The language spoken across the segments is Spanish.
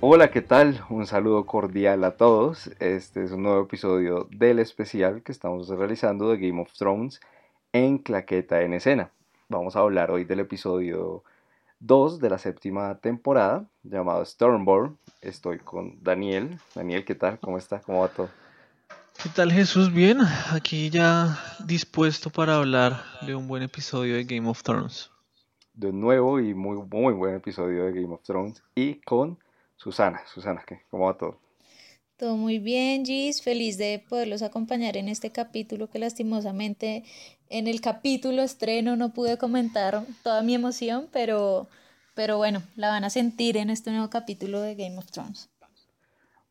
Hola, ¿qué tal? Un saludo cordial a todos. Este es un nuevo episodio del especial que estamos realizando de Game of Thrones en Claqueta en Escena. Vamos a hablar hoy del episodio 2 de la séptima temporada llamado Stormborn. Estoy con Daniel. Daniel, ¿qué tal? ¿Cómo está? ¿Cómo va todo? ¿Qué tal Jesús? Bien, aquí ya dispuesto para hablar de un buen episodio de Game of Thrones. De un nuevo y muy, muy buen episodio de Game of Thrones y con Susana. Susana, ¿qué? ¿cómo va todo? Todo muy bien, Gis. Feliz de poderlos acompañar en este capítulo que lastimosamente en el capítulo estreno no pude comentar toda mi emoción, pero, pero bueno, la van a sentir en este nuevo capítulo de Game of Thrones.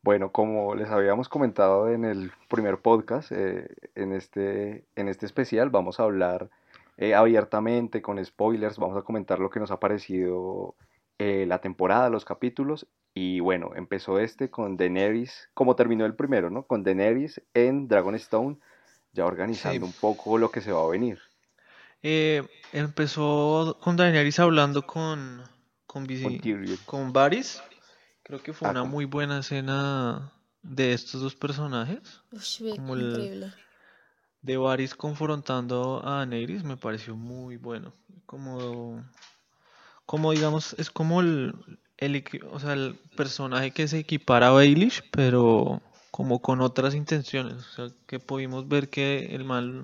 Bueno, como les habíamos comentado en el primer podcast, eh, en, este, en este especial vamos a hablar eh, abiertamente, con spoilers, vamos a comentar lo que nos ha parecido eh, la temporada, los capítulos. Y bueno, empezó este con Daenerys, como terminó el primero, ¿no? Con Daenerys en Dragonstone, ya organizando un poco lo que se va a venir. Eh, empezó con Daenerys hablando con con, con, Varys. Creo que fue ah, una muy buena escena de estos dos personajes. increíble. de Varys confrontando a Daenerys me pareció muy bueno. Como como digamos, es como el, el, o sea, el personaje que se equipara a Baelish, pero como con otras intenciones. O sea, que pudimos ver que el mal,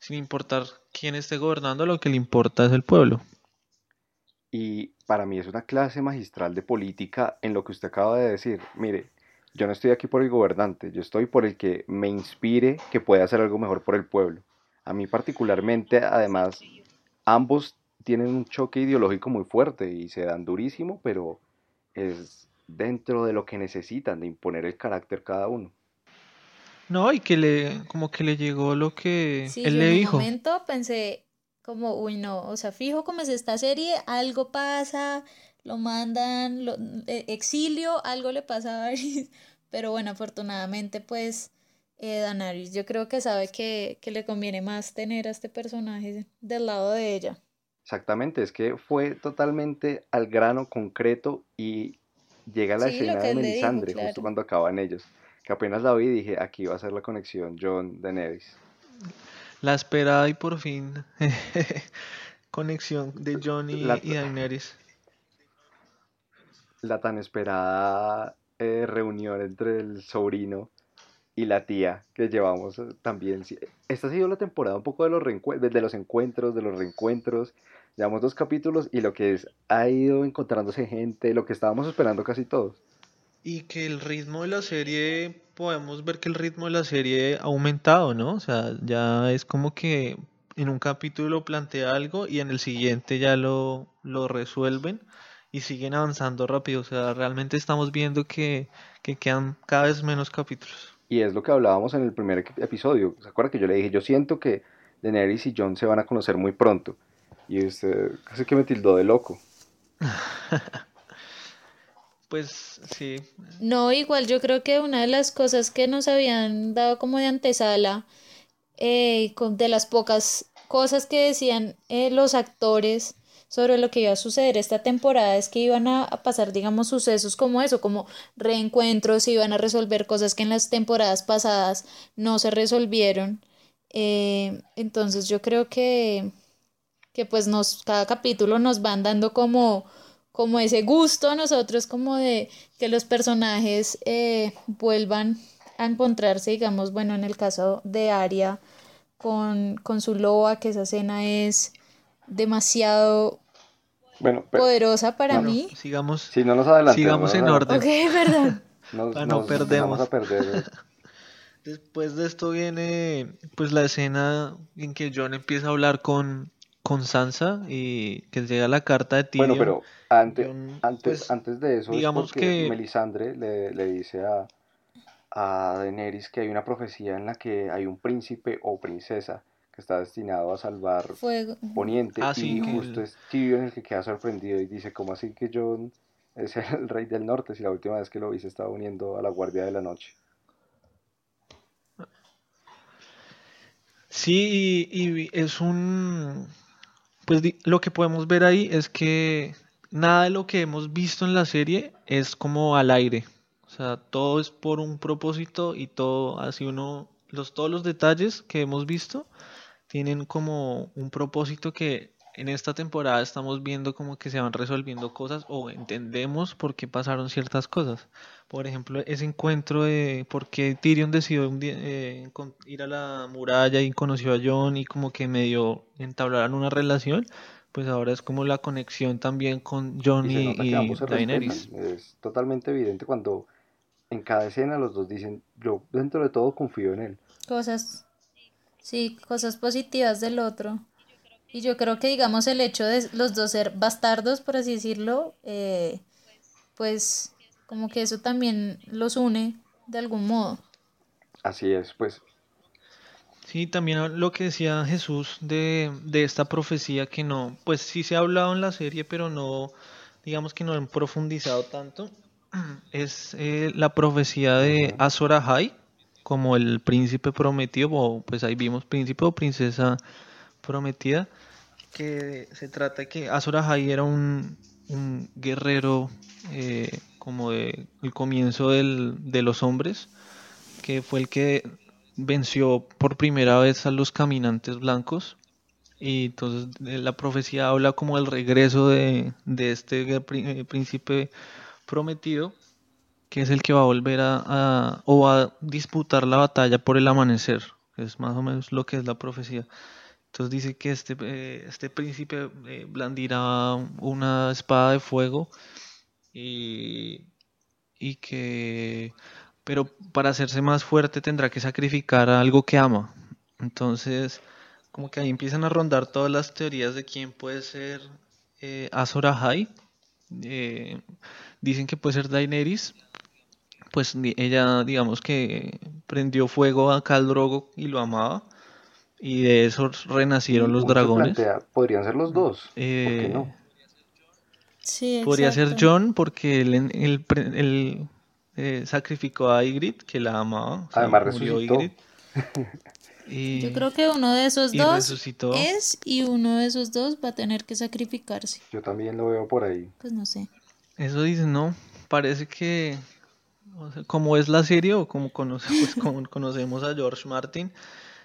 sin importar quién esté gobernando, lo que le importa es el pueblo. Y para mí es una clase magistral de política en lo que usted acaba de decir. Mire, yo no estoy aquí por el gobernante, yo estoy por el que me inspire que pueda hacer algo mejor por el pueblo. A mí particularmente, además, ambos tienen un choque ideológico muy fuerte y se dan durísimo, pero es dentro de lo que necesitan, de imponer el carácter cada uno. No, y que le, como que le llegó lo que él le dijo. En un momento pensé, como, uy, no, o sea, fijo como es esta serie, algo pasa, lo mandan, lo, e, exilio, algo le pasa a Varys, pero bueno, afortunadamente, pues, eh, Danaris, yo creo que sabe que, que le conviene más tener a este personaje del lado de ella. Exactamente, es que fue totalmente al grano concreto y llega la escena de Melisandre justo cuando acaban ellos. Que apenas la vi dije, aquí va a ser la conexión John de Nevis. La esperada y por fin conexión de John y, Daenerys. La tan esperada eh, reunión entre el sobrino y la tía que llevamos eh, también. Esta ha sido la temporada un poco de los, de los encuentros, de los reencuentros Llevamos dos capítulos y lo que es, ha ido encontrándose gente, lo que estábamos esperando casi todos. Y que el ritmo de la serie, podemos ver que el ritmo de la serie ha aumentado, ¿no? O sea, ya es como que en un capítulo plantea algo y en el siguiente ya lo, lo resuelven y siguen avanzando rápido. O sea, realmente estamos viendo que, que quedan cada vez menos capítulos. Y es lo que hablábamos en el primer episodio. ¿Se acuerda que yo le dije, yo siento que Daenerys y John se van a conocer muy pronto? Y usted casi que me tildó de loco. pues sí. No, igual yo creo que una de las cosas que nos habían dado como de antesala, eh, de las pocas cosas que decían eh, los actores sobre lo que iba a suceder esta temporada es que iban a, pasar, digamos, sucesos como eso, como reencuentros, iban a resolver cosas que en las temporadas pasadas no se resolvieron. Eh, entonces yo creo que, que pues nos, cada capítulo nos van dando como, como ese gusto a nosotros como de que los personajes eh, vuelvan a encontrarse, digamos, bueno, en el caso de Aria con, con su loba, que esa escena es demasiado bueno, poderosa para mí. Sigamos, si no nos sigamos en orden. Ok, verdad. no perdemos. Después de esto viene pues la escena en que John empieza a hablar con, con Sansa y que llega la carta de Tyrion. Bueno, pero antes, antes, pues, antes de eso, digamos que Melisandre le, le dice a, a Daenerys que hay una profecía en la que hay un príncipe o princesa que está destinado a salvar Poniente ah, y justo es Tyrion el que queda sorprendido y dice, ¿cómo así que John es el rey del norte si la última vez que lo vi se estaba uniendo a la Guardia de la Noche? Sí, y es un pues lo que podemos ver ahí es que nada de lo que hemos visto en la serie es como al aire. O sea, todo es por un propósito y todo, así uno, los, todos los detalles que hemos visto tienen como un propósito que en esta temporada estamos viendo como que se van resolviendo cosas o entendemos por qué pasaron ciertas cosas. Por ejemplo, ese encuentro de por qué Tyrion decidió eh, ir a la muralla y conoció a Jon y como que medio entablaron una relación, pues ahora es como la conexión también con Jon y, Daenerys. Es totalmente evidente cuando en cada escena los dos dicen, yo dentro de todo confío en él. Cosas, sí, cosas positivas del otro. Y yo creo que, digamos, el hecho de los dos ser bastardos, por así decirlo, eh, pues como que eso también los une de algún modo. Así es, pues. Sí, también lo que decía Jesús de, de esta profecía que no, pues sí se ha hablado en la serie, pero no, digamos que no han profundizado tanto, es eh, la profecía de Azor Ahai, como el príncipe prometido, o pues ahí vimos príncipe o princesa prometida, que se trata de que Azor Ahai era un, guerrero eh, como de el comienzo del, de los hombres, que fue el que venció por primera vez a los caminantes blancos. Y entonces la profecía habla como del regreso de, de este eh, príncipe prometido, que es el que va a volver a, o va a disputar la batalla por el amanecer, es más o menos lo que es la profecía. Entonces dice que este, eh, este príncipe eh, blandirá una espada de fuego y, y que, pero para hacerse más fuerte tendrá que sacrificar algo que ama. Entonces, como que ahí empiezan a rondar todas las teorías de quién puede ser eh. Eh, dicen que puede ser Daenerys. Pues ella, digamos que prendió fuego a Khal Drogo y lo amaba y de eso renacieron los dragones. podrían ser los dos. ¿Por qué eh, no? Sí, Podría ser John porque él, eh, sacrificó a Ygritte, que la amaba. Además resucitó. y... Yo creo que uno de esos dos es y uno de esos dos va a tener que sacrificarse. Yo también lo veo por ahí. Pues no sé. Eso dicen, no. Parece que como es la serie o como, conoce, pues, como conocemos a George Martin,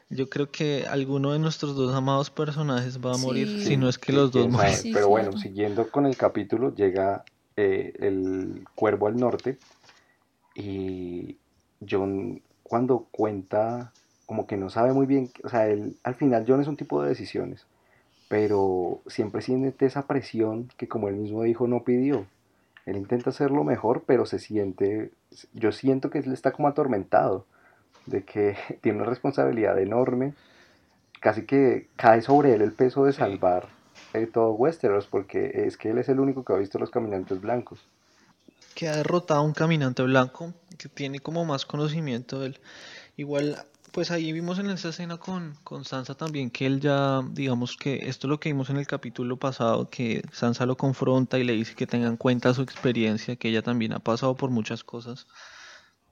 yo creo que alguno de nuestros dos amados personajes va a morir, si no es que los dos mueren. pero bueno, siguiendo con el capítulo, llega eh, el cuervo al norte y John cuando cuenta como que no sabe muy bien, o sea, él, al final John es un tipo de decisiones, pero siempre siente esa presión que como él mismo dijo no pidió. Él intenta hacerlo mejor, pero se siente, yo siento que él está como atormentado de que tiene una responsabilidad enorme, casi que cae sobre él el peso de salvar eh, todo Westeros, porque es que él es el único que ha visto los caminantes blancos. Que ha derrotado a un caminante blanco, que tiene como más conocimiento de él. Igual, pues ahí vimos en esa escena con, con Sansa también que él ya, digamos que esto es lo que vimos en el capítulo pasado, que Sansa lo confronta y le dice que tenga en cuenta su experiencia, que ella también ha pasado por muchas cosas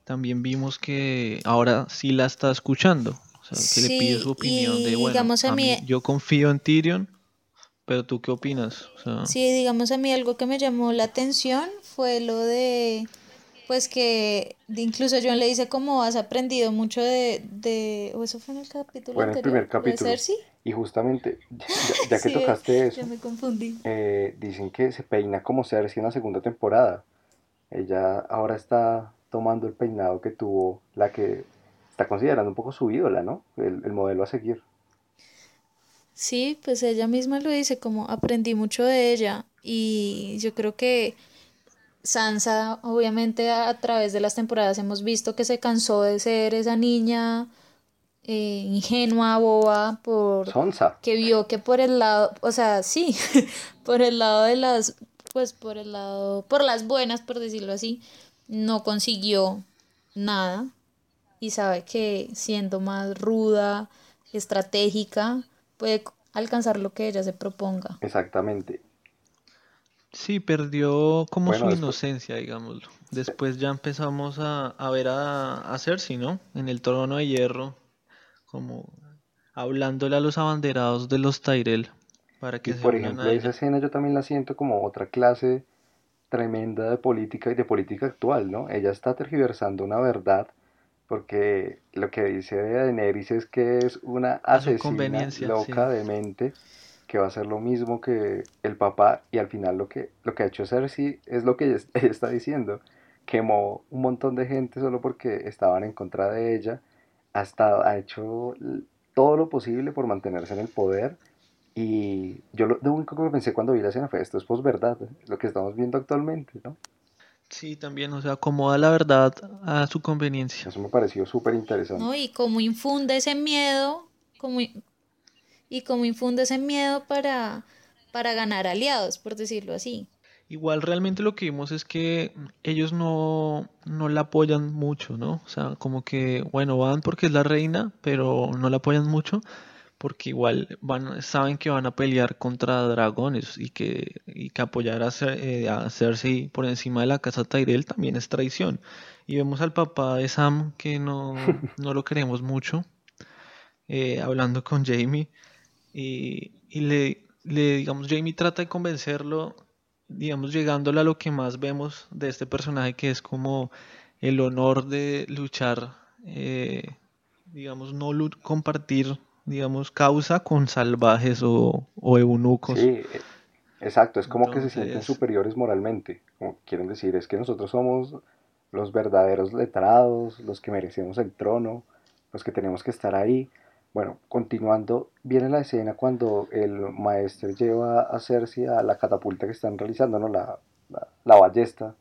también vimos que ahora sí la está escuchando. O sea, que le pide su opinión de, bueno, a mí, yo confío en Tyrion, pero tú qué opinas? Sí, digamos a mí algo que me llamó la atención fue lo de, pues que incluso John le dice como has aprendido mucho de, de o eso fue en el capítulo bueno, el primer capítulo. Y justamente, ya, que tocaste eso, me confundí. Eh, dicen que se peina como Cersei en la segunda temporada. Ella ahora está tomando el peinado que tuvo la que está considerando un poco su ídola, ¿no? El, modelo a seguir. Sí, pues ella misma lo dice, como aprendí mucho de ella y yo creo que Sansa, obviamente a, través de las temporadas hemos visto que se cansó de ser esa niña eh, ingenua, boba, por Sonsa. que vio que por el lado, o sea, sí, por el lado de las, pues por el lado, por las buenas, por decirlo así, no consiguió nada y sabe que siendo más ruda, estratégica, puede alcanzar lo que ella se proponga. Exactamente. Sí, perdió como su inocencia, digámoslo. Después ya empezamos a, ver a, a Cersei, ¿no? En el trono de hierro, como hablándole a los abanderados de los Tyrell Para que y por ejemplo, esa escena yo también la siento como otra clase tremenda de política y de política actual, ¿no? Ella está tergiversando una verdad porque lo que dice Daenerys es que es una asesina loca de mente que va a hacer lo mismo que el papá y al final lo que, lo que ha hecho Cersei es lo que ella, está diciendo. Quemó un montón de gente solo porque estaban en contra de ella. Hasta ha hecho todo lo posible por mantenerse en el poder. Y yo lo, único que pensé cuando vi la escena fue esto es verdad lo que estamos viendo actualmente, ¿no? Sí, también, o sea, acomoda la verdad a su conveniencia. Eso me pareció súper interesante. No, y cómo infunde ese miedo, como, y cómo infunde ese miedo para, para ganar aliados, por decirlo así. Igual realmente lo que vimos es que ellos no, no la apoyan mucho, ¿no? O sea, como que, bueno, van porque es la reina, pero no la apoyan mucho porque igual van, saben que van a pelear contra dragones y que, y que apoyar a, eh, a Cersei por encima de la casa Tyrell también es traición. Y vemos al papá de Sam que no, no lo queremos mucho, eh, hablando con Jamie y, y le, le, digamos, Jamie trata de convencerlo, digamos, llegándole a lo que más vemos de este personaje que es como el honor de luchar, eh, digamos, no compartir digamos, causa con salvajes o, eunucos. Sí, exacto, es como que se sienten superiores moralmente, como quieren decir, es que nosotros somos los verdaderos letrados, los que merecemos el trono, los que tenemos que estar ahí. Bueno, continuando, viene la escena cuando el maestro lleva a Cersei a la catapulta que están realizando, ¿no? La, la, ballesta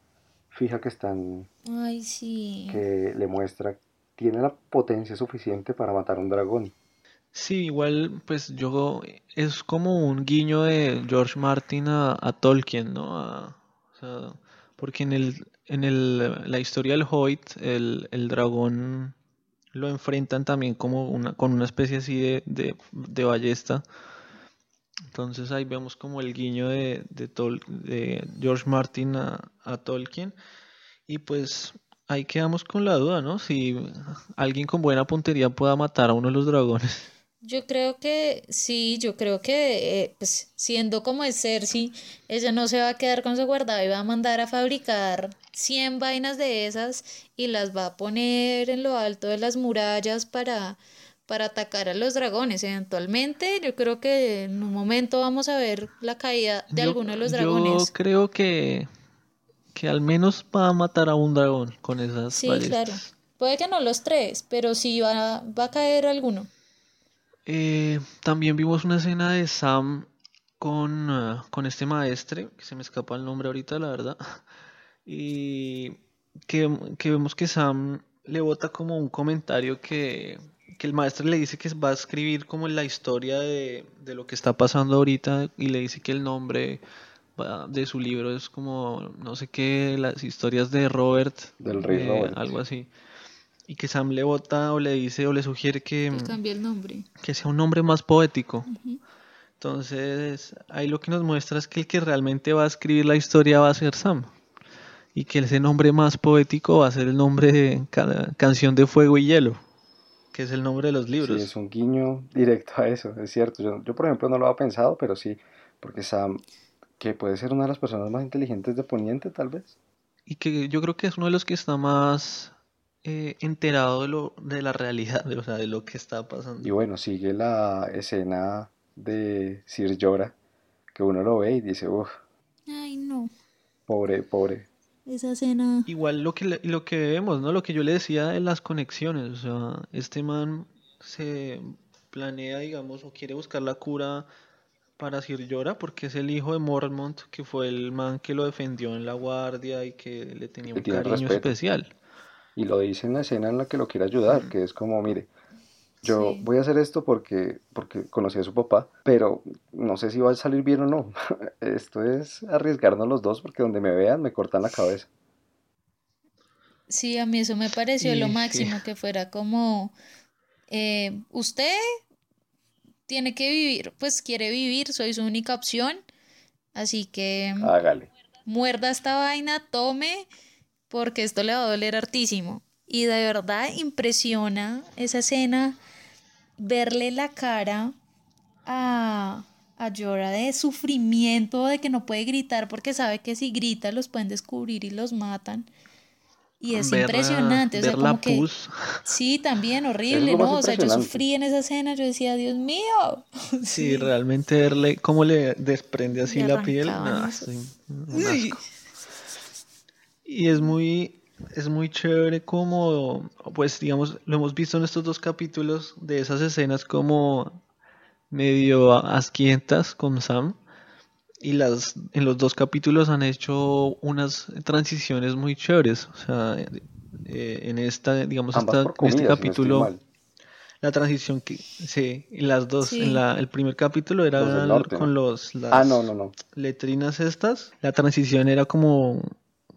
fija que están... Ay, sí. Que le muestra, tiene la potencia suficiente para matar a un dragón. Sí, igual, pues yo es como un guiño de George Martin a, Tolkien, ¿no? o sea, porque en el, en el, la historia del Hobbit, el, el dragón lo enfrentan también como una, con una especie así de, de, ballesta. Entonces ahí vemos como el guiño de, de, de George Martin a, a Tolkien. Y pues ahí quedamos con la duda, ¿no? Si alguien con buena puntería pueda matar a uno de los dragones. Yo creo que sí, yo creo que eh, pues, siendo como es Cersei, ella no se va a quedar con su guardado y va a mandar a fabricar 100 vainas de esas y las va a poner en lo alto de las murallas para, para atacar a los dragones. Eventualmente, yo creo que en un momento vamos a ver la caída de alguno de los dragones. Yo creo que, que al menos va a matar a un dragón con esas Sí, claro. Puede que no los tres, pero sí va, va a caer alguno. Eh, también vimos una escena de Sam con, eh, con este maestre, que se me escapa el nombre ahorita, la verdad. Y que, vemos que Sam le bota como un comentario que, que el maestro le dice que va a escribir como la historia de, de lo que está pasando ahorita y le dice que el nombre de su libro es como, no sé qué, las historias de Robert. Del rey Robert. Algo así y que Sam le vota o le dice o le sugiere que, que cambie el nombre. Que sea un nombre más poético. Entonces, ahí lo que nos muestra es que el que realmente va a escribir la historia va a ser Sam. Y que ese nombre más poético va a ser el nombre de Canción de Fuego y Hielo, que es el nombre de los libros. Sí, es un guiño directo a eso, es cierto. Yo, yo por ejemplo, no lo había pensado, pero sí, porque Sam, que puede ser una de las personas más inteligentes de Poniente, tal vez. Y que yo creo que es uno de los que está más eh, enterado de, lo, de la realidad, de, o sea, de lo que está pasando. Y bueno, sigue la escena de Sir Llora, que uno lo ve y dice, uff. Ay, no. Pobre, pobre. Esa escena. Igual lo que, lo que vemos, ¿no? Lo que yo le decía de las conexiones, o sea, este man se planea, digamos, o quiere buscar la cura para Sir Llora porque es el hijo de Mormont, que fue el man que lo defendió en la guardia y que le tenía un cariño especial. Y lo dice en la escena en la que lo quiere ayudar, que es como, mire, yo voy a hacer esto porque, porque conocí a su papá, pero no sé si va a salir bien o no. esto es arriesgarnos los dos porque donde me vean me cortan la cabeza. Sí, a mí eso me pareció lo máximo, que fuera como, eh, usted tiene que vivir, pues quiere vivir, soy su única opción, así que... Hágale. Muerda esta vaina, tome porque esto le va a doler hartísimo. Y de verdad impresiona esa escena, verle la cara a, a Jorah de sufrimiento, de que no puede gritar porque sabe que si grita los pueden descubrir y los matan. Y es impresionante, o sea, como que sí, también horrible, ¿no? O sea, yo sufrí en esa escena, yo decía, Dios mío. Sí, realmente verle cómo le desprende así la piel, Y es muy es muy chévere como pues digamos, lo hemos visto en estos dos capítulos de esas escenas como medio asquientas con Sam y las en los dos capítulos han hecho unas transiciones muy chéveres o sea eh, en esta digamos esta, en este capítulo la transición que sí las dos en la, el primer capítulo era con los las ah, no, no, no. letrinas estas la transición era como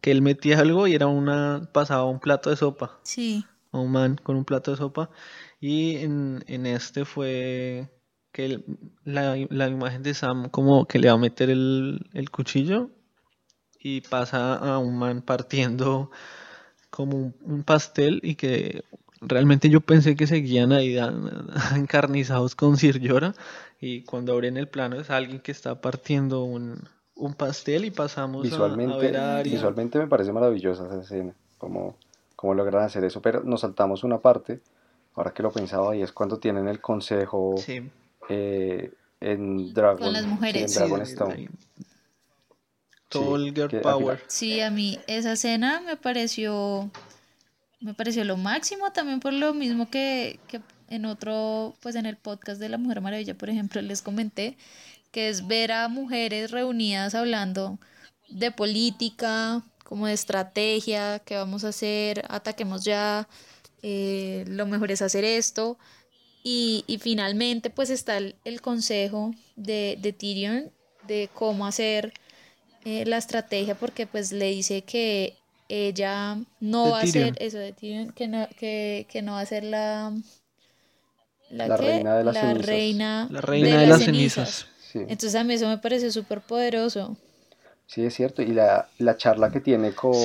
que él metía algo y era una pasaba un plato de sopa. Sí. A un man con un plato de sopa. Y en, en este fue que la, la, imagen de Sam como que le va a meter el, el, cuchillo y pasa a un man partiendo como un, pastel y que realmente yo pensé que seguían ahí encarnizados con Sir Llora y cuando abren el plano es alguien que está partiendo un, un pastel y pasamos visualmente, a, ver a Visualmente me parece maravillosa esa escena, como, como logran hacer eso, pero nos saltamos una parte, ahora que lo pensaba, y es cuando tienen el consejo sí eh, en Dragon, Con las mujeres. en Dragon Stone. Todo Power. Sí, a mí esa escena me pareció me pareció lo máximo también por lo mismo que, que en otro, pues en el podcast de la Mujer Maravilla, por ejemplo, les comenté, que es ver a mujeres reunidas hablando de política, como de estrategia, qué vamos a hacer, ataquemos ya, eh, lo mejor es hacer esto. Y, y finalmente pues está el, consejo de, de, Tyrion de cómo hacer eh, la estrategia porque pues le dice que ella no va a ser eso de Tyrion, que no, que, que no va a ser la la, reina de las la cenizas. reina, la reina de, las cenizas. Entonces a mí eso me parece súper poderoso. Sí, es cierto. Y la, la charla que tiene con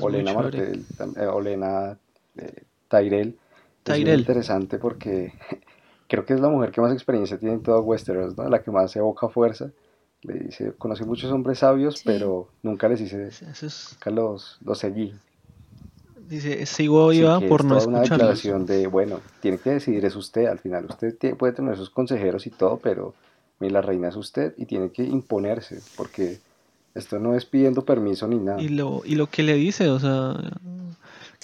Olena Martel, eh, Olena eh, Tyrell es muy interesante porque creo que es la mujer que más experiencia tiene en todo Westeros, ¿no? La que más evoca fuerza. Le dice, conocí muchos hombres sabios, pero nunca les hice, nunca los, los seguí. Dice, sigo viva por no escucharlos. una declaración de, bueno, tiene que decidir es usted, al final usted puede tener sus consejeros y todo, pero la reina es usted y tiene que imponerse, porque esto no es pidiendo permiso ni nada. Y lo, y lo que le dice, o sea,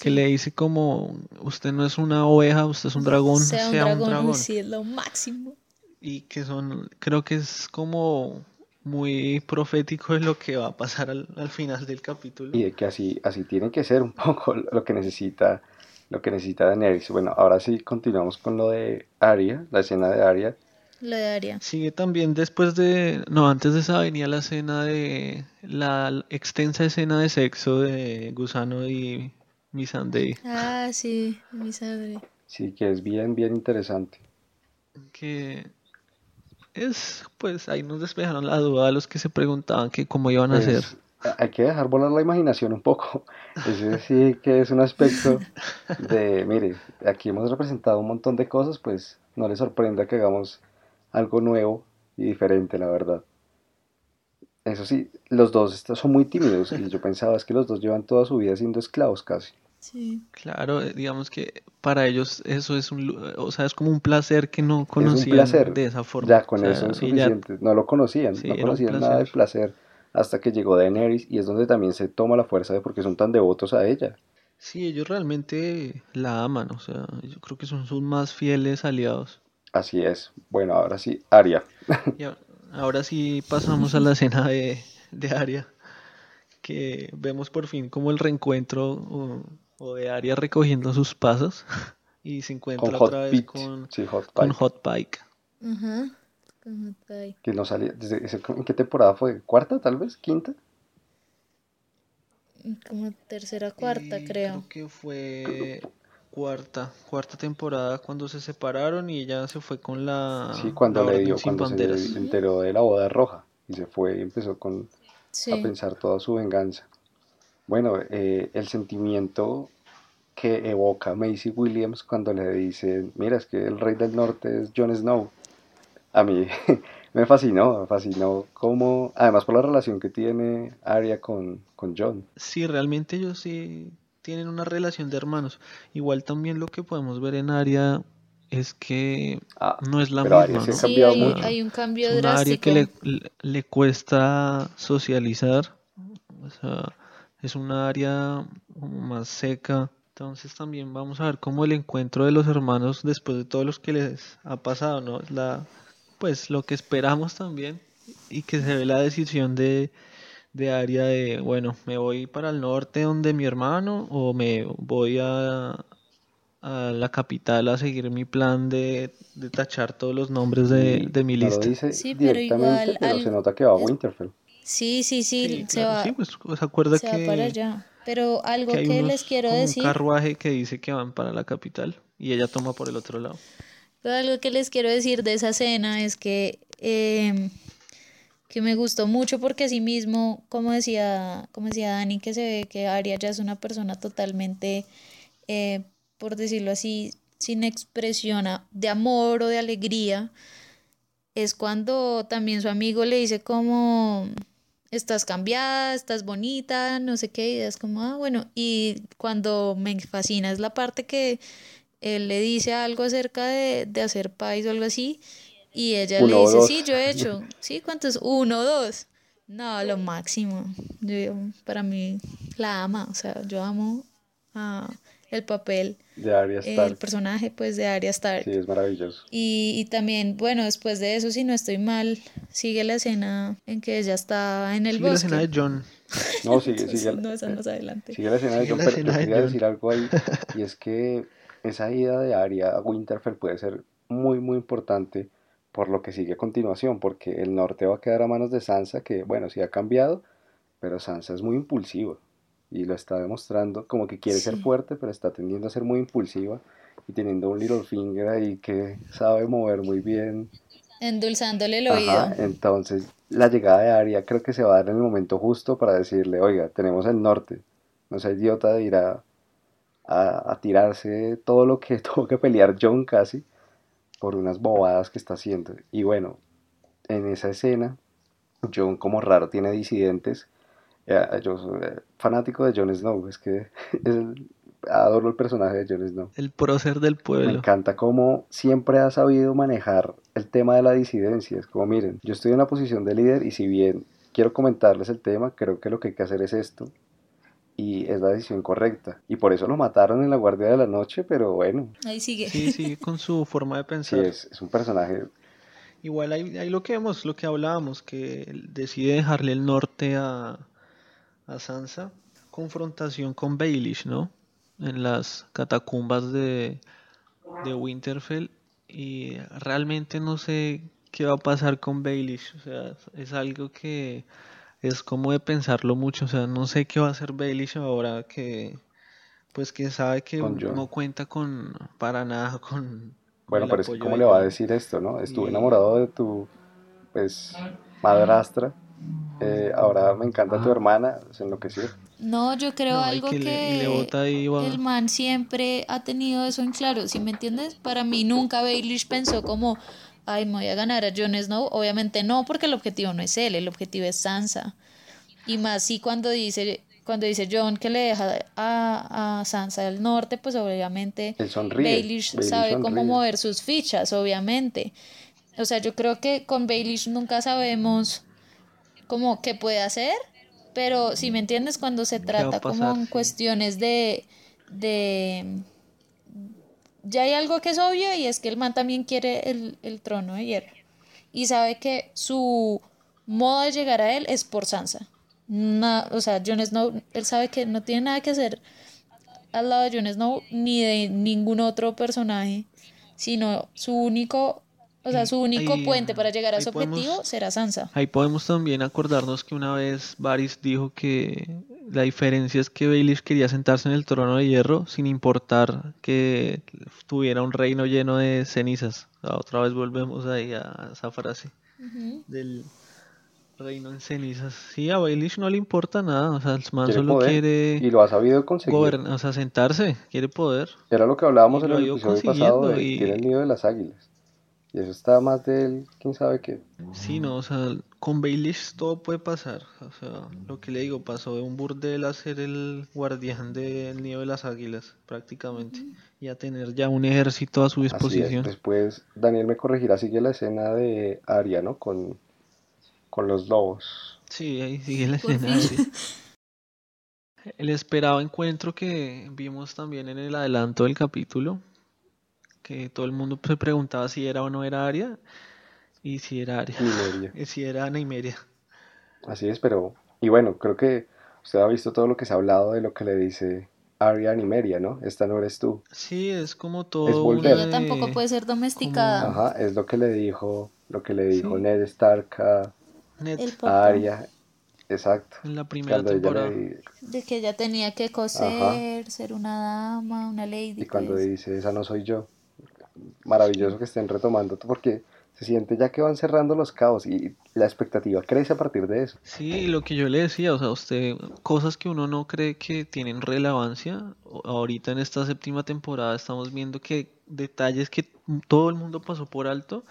que le dice como usted no es una oveja, usted es un dragón, sea, un, dragón, Sí, es lo máximo. Y que son, creo que es como muy profético de lo que va a pasar al, final del capítulo. Y de que así, así tiene que ser un poco lo que necesita, lo que necesita Daenerys. Bueno, ahora sí continuamos con lo de Arya, la escena de Arya. Lo de. Sigue también después de, no, antes de esa venía la escena de, la extensa escena de sexo de Gusano y Missandei. Ah, sí, Missandei. Sí, que es bien, bien interesante. Que es, pues ahí nos despejaron la duda a los que se preguntaban que cómo iban a pues, hacer. Hay que dejar volar la imaginación un poco. Ese sí que es un aspecto de, mire, aquí hemos representado un montón de cosas, pues no le sorprenda que hagamos algo nuevo y diferente, la verdad. Eso sí, los dos son muy tímidos y yo pensaba es que los dos llevan toda su vida siendo esclavos casi. Sí. Claro, eh, digamos que para ellos eso es un, o sea, es como un placer que no conocían de esa forma. Ya, con eso es suficiente. No lo conocían, no conocían nada de placer hasta que llegó Daenerys y es donde también se toma la fuerza de porque son tan devotos a ella. Sí, ellos realmente la aman, o sea, yo creo que son sus más fieles aliados. Así es. Bueno, ahora sí, Aria. Ahora sí pasamos a la escena de, de Aria, que vemos por fin como el reencuentro o, de Aria recogiendo sus pasos y se encuentra otra vez con, Hot Pike. Que no salía, ¿En qué temporada fue? ¿Cuarta tal vez? ¿Quinta? Como tercera, cuarta, eh, creo. Creo que fue cuarta, cuarta temporada cuando se separaron y ella se fue con la. Sí, cuando le dio, cuando se enteró de la boda roja y se fue y empezó con, a pensar toda su venganza. Bueno, eh, el sentimiento que evoca Macy Williams cuando le dice, mira, es que el rey del norte es Jon Snow. A mí, me fascinó, me fascinó cómo, además por la relación que tiene Arya con, con John. Sí, realmente ellos sí tienen una relación de hermanos. Igual también lo que podemos ver en Arya es que ah, no es la misma. Sí, hay, un cambio es drástico. Arya que le, le, cuesta socializar. O sea, es una área más seca. Entonces también vamos a ver cómo el encuentro de los hermanos después de todo lo que les ha pasado, ¿no? La, pues lo que esperamos también y que se ve la decisión de, de área de, bueno, me voy para el norte donde mi hermano o me voy a, a la capital a seguir mi plan de, de tachar todos los nombres de, de mi lista. sí, pero igual, se nota que va a Winterfell. Sí, sí, sí, se va. Sí, pues se acuerda que para allá. Pero algo que, les quiero decir. Un carruaje que dice que van para la capital y ella toma por el otro lado. Pero algo que les quiero decir de esa escena es que em, que me gustó mucho porque así mismo, como decía, como decía Dani, que se ve que Aria ya es una persona totalmente, eh, por decirlo así, sin expresión de amor o de alegría, es cuando también su amigo le dice como estás cambiada, estás bonita, no sé qué, y es como, ah, bueno, y cuando me fascina es la parte que él le dice algo acerca de, de hacer país o algo así, y ella le dice, sí, yo he hecho, sí, ¿cuántos? Uno, dos. No, lo máximo. Yo, para mí, la ama, o sea, yo amo a el papel de Arya Stark. El personaje, pues, de Arya Stark. Sí, es maravilloso. Y, y, también, bueno, después de eso, si no estoy mal, sigue la escena en que ella está en el sigue bosque. la escena de John. No, sigue, sigue. no, esa más adelante. Sigue la escena de John, pero yo quería decir algo ahí, y es que esa ida de Arya a Winterfell puede ser muy, muy importante por lo que sigue a continuación, porque el norte va a quedar a manos de Sansa, que, bueno, sí ha cambiado, pero Sansa es muy impulsiva y lo está demostrando como que quiere ser fuerte, pero está tendiendo a ser muy impulsiva y teniendo un little finger ahí que sabe mover muy bien. Endulzándole el oído. entonces, la llegada de Arya creo que se va a dar en el momento justo para decirle, oiga, tenemos el norte, no sea idiota de ir a, a, a tirarse todo lo que tuvo que pelear John casi por unas bobadas que está haciendo. Y bueno, en esa escena, John como raro tiene disidentes eh, yo soy eh, fanático de Jon Snow, es que adoro el personaje de Jon Snow. El prócer del pueblo. Me encanta cómo siempre ha sabido manejar el tema de la disidencia. Es como, miren, yo estoy en la posición de líder y si bien quiero comentarles el tema, creo que lo que hay que hacer es esto. Y es la decisión correcta. Y por eso lo mataron en la Guardia de la Noche, pero bueno. Ahí sigue. Sí, sigue con su forma de pensar. Sí, es, es un personaje Igual ahí, ahí, lo que vemos, lo que hablábamos, que decide dejarle el norte a, a Sansa. Confrontación con Baelish, ¿no? En las catacumbas de, de Winterfell. Y realmente no sé qué va a pasar con Baelish. O sea, es algo que es como de pensarlo mucho. O sea, no sé qué va a hacer Baelish ahora que pues que sabe que no cuenta con para nada con bueno pero es cómo le va a decir esto no estuve enamorado de tu pues madrastra eh, ahora me encanta tu hermana, se enloqueció. No, yo creo algo que, el man siempre ha tenido eso en claro, si me entiendes? Para mí nunca Baelish pensó como, ay, me voy a ganar a Jon Snow. Obviamente no, porque el objetivo no es él, el objetivo es Sansa. Y más si cuando dice cuando dice John que le deja a, a Sansa del norte, pues obviamente Baelish sabe cómo mover sus fichas, obviamente. O sea, yo creo que con Baelish nunca sabemos como qué puede hacer, pero si me entiendes, cuando se trata como en cuestiones de, de... Ya hay algo que es obvio y es que el man también quiere el, trono de hierro. Y sabe que su modo de llegar a él es por Sansa. o sea, Jon Snow, él sabe que no tiene nada que hacer al lado de Jon Snow ni de ningún otro personaje, sino su único o sea, su único puente para llegar a su objetivo será Sansa. Ahí podemos también acordarnos que una vez Varys dijo que la diferencia es que Baelish quería sentarse en el trono de hierro sin importar que tuviera un reino lleno de cenizas. Otra vez volvemos ahí a esa frase del reino en cenizas. Sí, a Baelish no le importa nada, o sea, el man solo quiere y lo ha sabido conseguir. o sea, sentarse, quiere poder. Era lo que hablábamos en el episodio pasado de, tiene el miedo de las águilas. Y eso está más de él, quién sabe qué. Sí, no, o sea, con Baelish todo puede pasar. O sea, lo que le digo, pasó de un burdel a ser el guardián del nido de las águilas, prácticamente. Y a tener ya un ejército a su disposición. Después, Daniel me corregirá, sigue la escena de Aria, ¿no? Con, con los lobos. Sí, ahí sigue la escena. El esperado encuentro que vimos también en el adelanto del capítulo, que todo el mundo se preguntaba si era o no era Aria, y si era Aria, y si era Neymeria. Así es, pero, y bueno, creo que usted ha visto todo lo que se ha hablado de lo que le dice Aria a Nymeria, ¿no? Esta no eres tú. Sí, es como todo. Es Ella tampoco puede ser domesticada. Ajá, es lo que le dijo, lo que le dijo Ned Stark a, Ned. a Arya Exacto. En la primera temporada. De que ella tenía que coser, ser una dama, una lady. Y cuando pues. dice, esa no soy yo. Maravilloso que estén retomando, porque se siente ya que van cerrando los cabos y la expectativa crece a partir de eso. Sí, lo que yo le decía, o sea, usted, cosas que uno no cree que tienen relevancia, ahorita en esta séptima temporada estamos viendo que detalles que todo el mundo pasó por alto,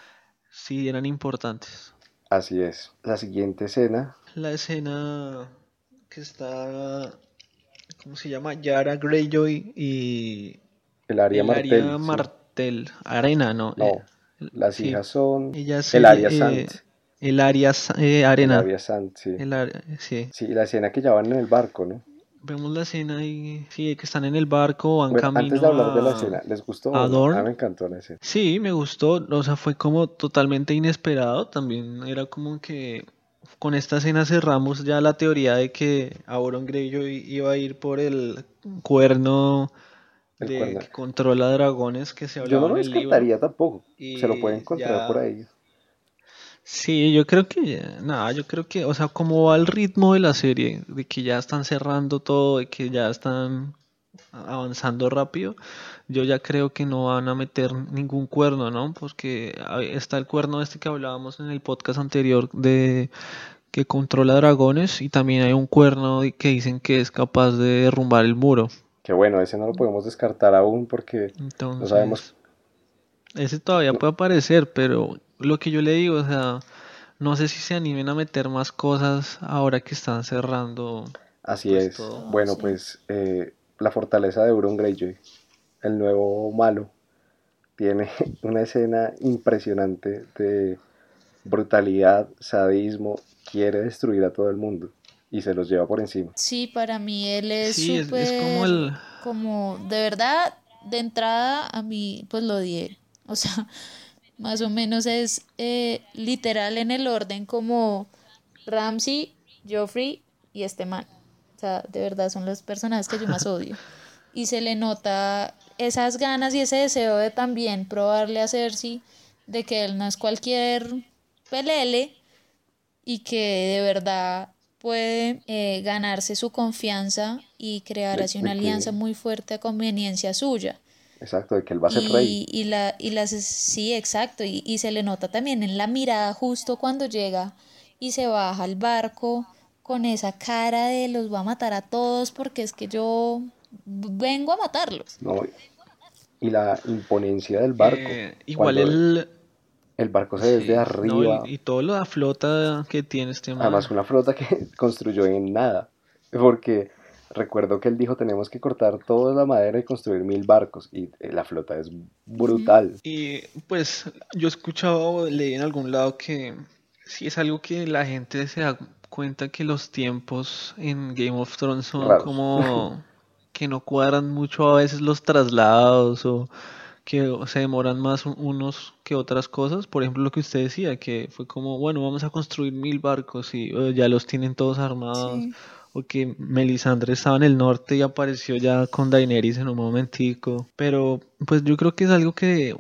sí eran importantes. Así es. La siguiente escena la escena que está, ¿cómo se llama? Yara Greyjoy y... El área Martel. Martel. Arena, ¿no? No, eh, las hijas son el área eh, Sant. El área eh, Arena. El área Sant, sí. El área, sí. Sí, la escena que ya van en el barco, ¿no? Vemos la escena y sí, que están en el barco, van camino Antes de hablar de la escena, ¿les gustó? A, mí me encantó la escena. Sí, me gustó, o sea, fue como totalmente inesperado, también era como que con esta escena cerramos ya la teoría de que Auron Greyjoy iba a ir por el cuerno de que controla dragones que se hablaba Yo no lo descartaría tampoco. se lo puede encontrar por ahí. Sí, yo creo que nada, yo creo que, o sea, como va el ritmo de la serie, de que ya están cerrando todo, de que ya están avanzando rápido, yo ya creo que no van a meter ningún cuerno, ¿no? Porque está el cuerno este que hablábamos en el podcast anterior de que controla dragones y también hay un cuerno que dicen que es capaz de derrumbar el muro. Que bueno, ese no lo podemos descartar aún porque no sabemos. Ese todavía puede aparecer, pero lo que yo le digo, o sea, no sé si se animen a meter más cosas ahora que están cerrando. Así pues, es. Bueno, pues eh, la fortaleza de Euron Greyjoy, el nuevo malo, tiene una escena impresionante de brutalidad, sadismo, quiere destruir a todo el mundo y se los lleva por encima. Sí, para mí él es súper... como el... Como, de verdad, de entrada a mí, pues lo odié. O sea, más o menos es eh, literal en el orden como Ramsey, Joffrey y este man. O sea, de verdad son los personajes que yo más odio. Y se le nota esas ganas y ese deseo de también probarle a Cersei de que él no es cualquier pelele y que de verdad puede eh, ganarse su confianza y crear así una alianza muy fuerte a conveniencia suya. Exacto, de que él va a ser rey. Y, la, y las, sí, exacto, y, y se le nota también en la mirada justo cuando llega y se baja al barco con esa cara de los voy a matar a todos porque es que yo vengo a matarlos. No, y la imponencia del barco. Eh, igual el... El barco se ve desde arriba. y, toda la flota que tiene este man. Además, una flota que construyó en nada. Porque recuerdo que él dijo tenemos que cortar toda la madera y construir mil barcos. Y eh, la flota es brutal. Y pues yo he escuchado, leí en algún lado que sí es algo que la gente se da cuenta que los tiempos en Game of Thrones son como que no cuadran mucho a veces los traslados o que se demoran más unos que otras cosas. Por ejemplo, lo que usted decía, que fue como, bueno, vamos a construir mil barcos y oh, ya los tienen todos armados. O que Melisandre estaba en el norte y apareció ya con Daenerys en un momentico. Pero pues yo creo que es algo que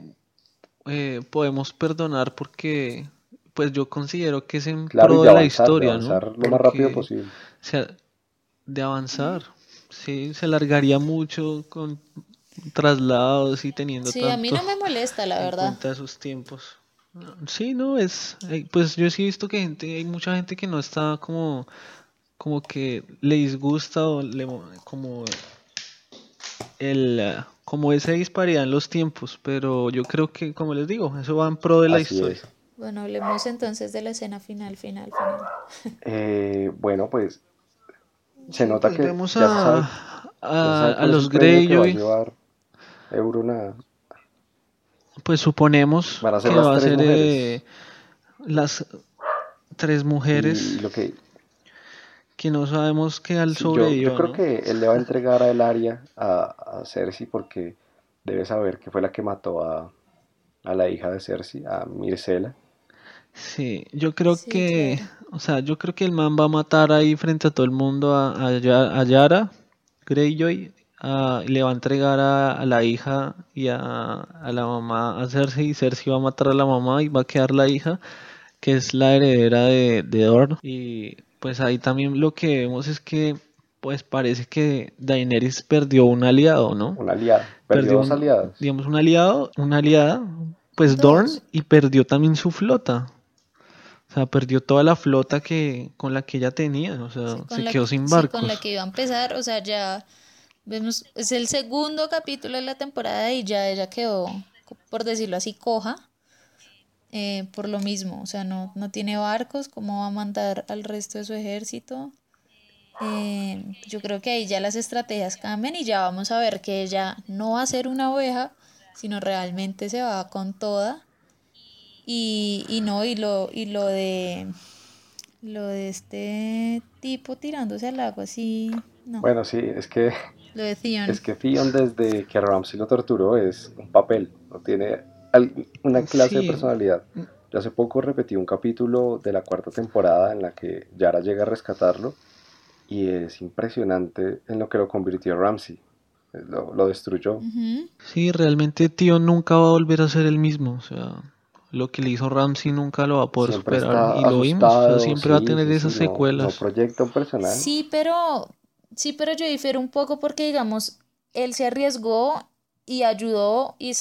eh, podemos perdonar porque pues yo considero que es en pro de, la historia, de avanzar lo más rápido posible. O sea, de avanzar, sí, se largaría mucho con traslados y teniendo Sí, a mí no me molesta, la verdad. Cuenta sus tiempos. Sí, no, es, eh, pues yo sí he visto que gente, hay mucha gente que no está como, como que le disgusta o le, como el, como esa disparidad en los tiempos, pero yo creo que, como les digo, eso va en pro de la historia. Bueno, hablemos entonces de la escena final, final, final. Eh, bueno, pues se nota que vemos a, a, los Greyjoy. Euro Pues suponemos que va a ser eh, las tres mujeres. lo que que no sabemos qué al sobre yo, yo, creo que él le va a entregar a el área a, Cersei porque debe saber que fue la que mató a, la hija de Cersei, a Mircela. Sí, yo creo que, o sea, yo creo que el man va a matar ahí frente a todo el mundo a, a, Yara, Greyjoy, le va a entregar a, la hija y a, la mamá a Cersei y Cersei va a matar a la mamá y va a quedar la hija que es la heredera de, de Dorn y pues ahí también lo que vemos es que pues parece que Daenerys perdió un aliado, ¿no? Un aliado, perdió, dos aliados. Digamos un aliado, una aliada, pues Dorn y perdió también su flota. O sea, perdió toda la flota que con la que ella tenía, o sea, se quedó sin barcos. con la que iba a empezar, o sea, ya vemos, es el segundo capítulo de la temporada y ya ella quedó, por decirlo así, coja. Eh, por lo mismo, o sea, no, no tiene barcos, ¿cómo va a mandar al resto de su ejército? Eh, yo creo que ahí ya las estrategias cambian y ya vamos a ver que ella no va a ser una oveja, sino realmente se va con toda. Y, y no, y lo, y lo de lo de este tipo tirándose al agua así, no. Bueno, sí, es que lo de Theon. Es que Theon desde que Ramsey lo torturó es un papel, no tiene una clase de personalidad. Yo hace poco repetí un capítulo de la cuarta temporada en la que Yara llega a rescatarlo y es impresionante en lo que lo convirtió Ramsey. Lo, destruyó. Sí, realmente tío nunca va a volver a ser el mismo. O sea, lo que le hizo Ramsey nunca lo va a poder superar. Y lo vimos. siempre va a tener esas secuelas. proyecta un personaje. Sí, pero, sí, pero yo difiero un poco porque, digamos, él se arriesgó y ayudó y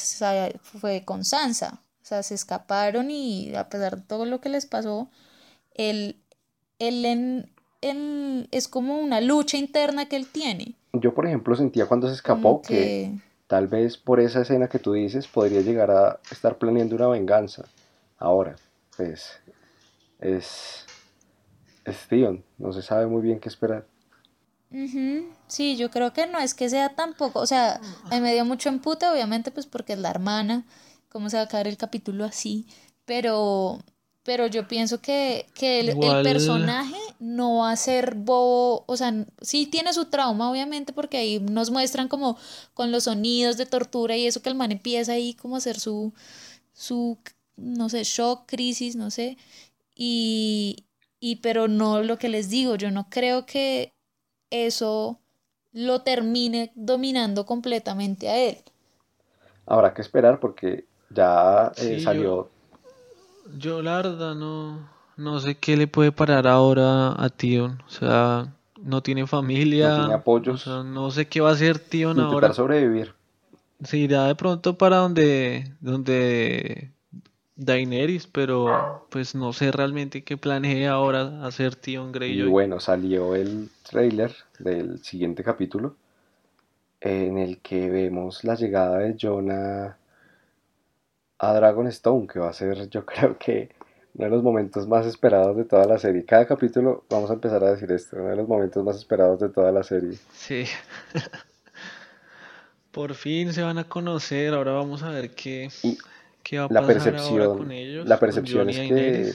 fue con Sansa. O sea, se escaparon y a pesar de todo lo que les pasó, él, él, es como una lucha interna que él tiene. Yo, por ejemplo, sentía cuando se escapó que... tal vez por esa escena que tú dices podría llegar a estar planeando una venganza. Ahora, pues es, es Theon, no se sabe muy bien qué esperar. Sí, yo creo que no es que sea tampoco, o sea, me dio mucho empute, obviamente, pues porque es la hermana, cómo se va a acabar el capítulo así, pero, pero yo pienso que, el, personaje no va a ser bobo, o sea, sí tiene su trauma, obviamente, porque ahí nos muestran como con los sonidos de tortura y eso que el man empieza ahí como a hacer su, su, no sé, shock, crisis, no sé, y, y pero no lo que les digo, yo no creo que eso lo termine dominando completamente a él. Habrá que esperar porque ya eh, salió. Yo, la verdad no, no sé qué le puede parar ahora a Tion. O sea, no tiene familia. No tiene apoyos. no sé qué va a hacer Tion ahora. sobrevivir. Se irá de pronto para donde, donde Daenerys, pero pues no sé realmente qué planea ahora hacer Tion Greyjoy. Y bueno, salió el trailer del siguiente capítulo en el que vemos la llegada de Jonah a Dragonstone, que va a ser yo creo que uno de los momentos más esperados de toda la serie. Cada capítulo vamos a empezar a decir esto, uno de los momentos más esperados de toda la serie. Sí. Por fin se van a conocer, ahora vamos a ver qué la percepción, La percepción es que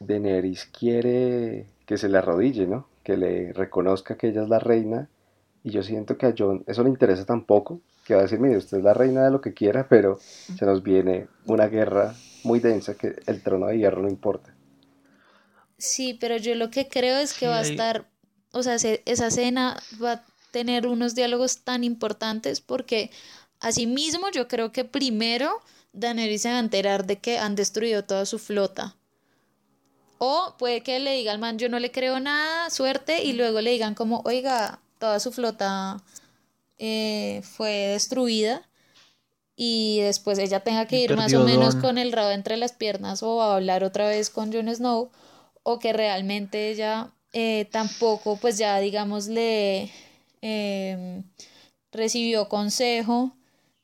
Daenerys quiere que se le arrodille, ¿no? Que le reconozca que ella es la reina. Y yo siento que a John eso le interesa tampoco, que va a decir, mire, usted es la reina de lo que quiera, pero se nos viene una guerra muy densa que el trono de hierro no importa. Sí, pero yo lo que creo es que va a estar, o sea, esa escena va a tener unos diálogos tan importantes porque asimismo yo creo que primero Daenerys se va a enterar de que han destruido toda su flota. O puede que le diga al man, yo no le creo nada, suerte, y luego le digan como, oiga, toda su flota eh, fue destruida. Y después ella tenga que ir más o menos con el rabo entre las piernas o a hablar otra vez con Jon Snow. O que realmente ella eh, tampoco, pues ya digamos, le... Em, recibió consejo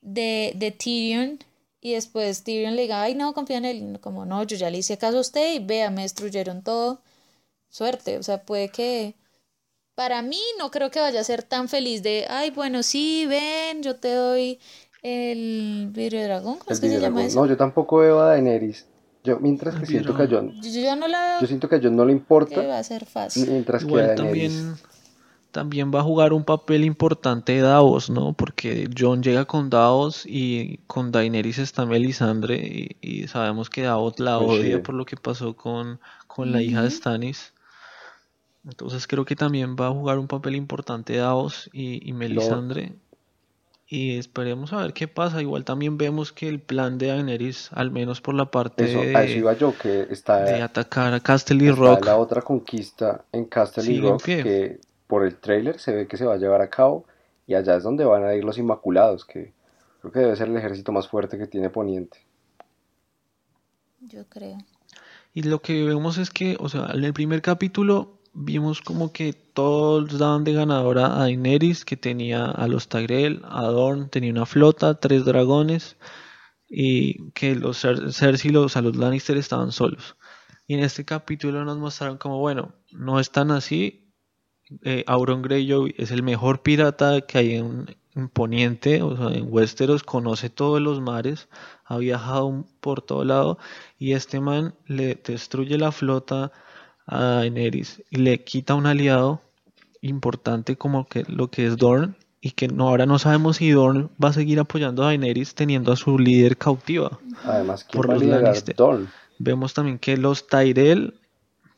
de, de Tyrion y después Tyrion le diga, ay no, confía en él, como no, yo ya le hice caso a usted y vea, me destruyeron todo, suerte, o sea, puede que para mí no creo que vaya a ser tan feliz de, ay, bueno, sí, ven, yo te doy el vidrio dragón, ¿cómo es que se llama eso? No, yo tampoco veo a Daenerys. Yo, mientras que siento que a John. Yo, no la... yo siento que a John no le importa. va a ser fácil. Mientras que a Daenerys... también también va a jugar un papel importante Davos, ¿no? Porque John llega con Davos y con Daenerys está Melisandre y, sabemos que Davos la pues odia por lo que pasó con, con la hija de Stannis. Entonces creo que también va a jugar un papel importante Davos y, y Melisandre. Y esperemos a ver qué pasa. Igual también vemos que el plan de Daenerys, al menos por la parte de, iba yo, que está, de atacar a Castle Rock. La otra conquista en Castle Rock que por el trailer se ve que se va a llevar a cabo y allá es donde van a ir los Inmaculados, que creo que debe ser el ejército más fuerte que tiene Poniente. Yo creo. Y lo que vemos es que, o sea, en el primer capítulo vimos como que todos daban de ganadora a Daenerys, que tenía a los Tyrell, a Dorn, tenía una flota, tres dragones, y que los Cersei y los, a los Lannister estaban solos. Y en este capítulo nos mostraron como, bueno, no están así, eh, Auron Greyjoy es el mejor pirata que hay en, Poniente, o sea, en Westeros, conoce todos los mares, ha viajado por todo lado y este man le destruye la flota a Daenerys y le quita un aliado importante como que lo que es Dorn y que no ahora no sabemos si Dorn va a seguir apoyando a Daenerys teniendo a su líder cautiva. Además, ¿quién por va a Dorn? Vemos también que los Tyrell,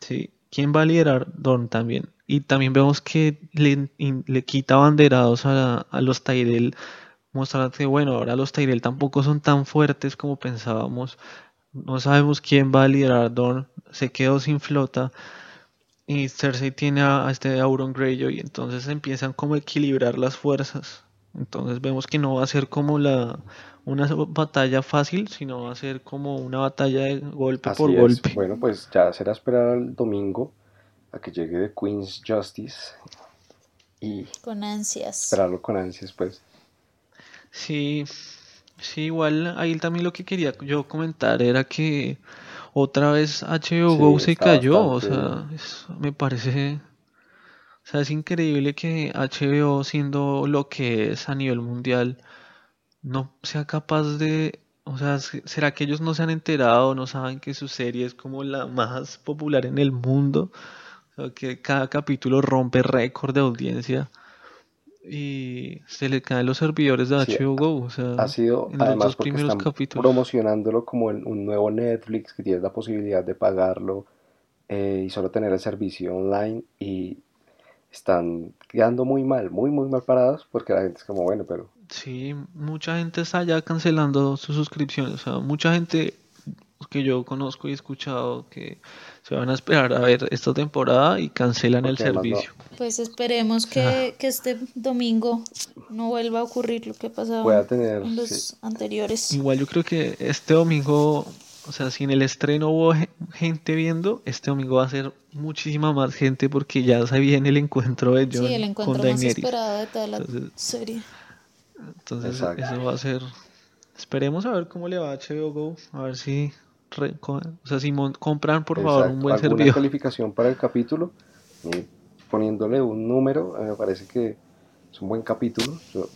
sí, ¿quién va a liderar Dorn también? Y también vemos que le, le quita banderados a, los Tyrell, mostrando que, bueno, ahora los Tyrell tampoco son tan fuertes como pensábamos. No sabemos quién va a liderar Dorn, se quedó sin flota. Y Cersei tiene a, este Auron Greyjoy, y entonces empiezan como a equilibrar las fuerzas. Entonces vemos que no va a ser como la una batalla fácil, sino va a ser como una batalla de golpe por golpe. Bueno, pues ya será esperar el domingo a que llegue de Queen's Justice y con ansias. Esperarlo con ansias, pues. Sí, sí, igual ahí también lo que quería yo comentar era que otra vez HBO Go se cayó, o sea, me parece, o sea, es increíble que HBO siendo lo que es a nivel mundial no sea capaz de o sea, ¿será que ellos no se han enterado, no saben que su serie es como la más popular en el mundo? que cada capítulo rompe récord de audiencia y se le caen los servidores de HBO Go. O sea, ha sido en además los primeros capítulos. promocionándolo como un nuevo Netflix que tienes la posibilidad de pagarlo eh, y solo tener el servicio online y están quedando muy mal, muy muy mal parados porque la gente es como bueno, pero sí, mucha gente está ya cancelando sus suscripciones, o sea, mucha gente que yo conozco y he escuchado que se van a esperar a ver esta temporada y cancelan el servicio. Pues esperemos que, este domingo no vuelva a ocurrir lo que pasó en los anteriores. Igual yo creo que este domingo, o sea, si en el estreno hubo gente viendo, este domingo va a ser muchísima más gente porque ya se viene el encuentro de John sí, el encuentro más esperado de toda la serie. Entonces eso va a ser... Esperemos a ver cómo le va a HBO Go, a ver si o sea, si compran por favor un buen servicio. calificación para el capítulo, poniéndole un número, me parece que es un buen capítulo. Yo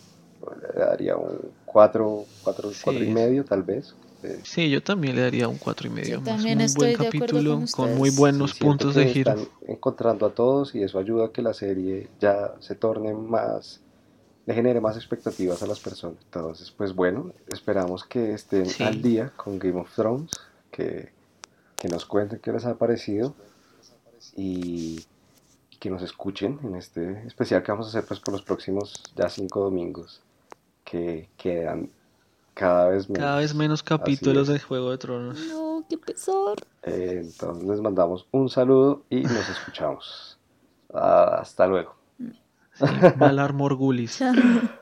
le daría un 4, 4, y medio tal vez. Sí, yo también le daría un 4 y medio. también un buen capítulo con, muy buenos puntos de giro. Están encontrando a todos y eso ayuda a que la serie ya se torne más le genere más expectativas a las personas. Entonces, pues bueno, esperamos que estén al día con Game of Thrones que, nos cuenten qué les ha parecido y, que nos escuchen en este especial que vamos a hacer pues por los próximos ya cinco domingos que quedan cada vez menos. Cada vez menos capítulos de Juego de Tronos. No, qué pesar. Eh, entonces les mandamos un saludo y nos escuchamos. hasta luego. Sí, Valar Morgulis.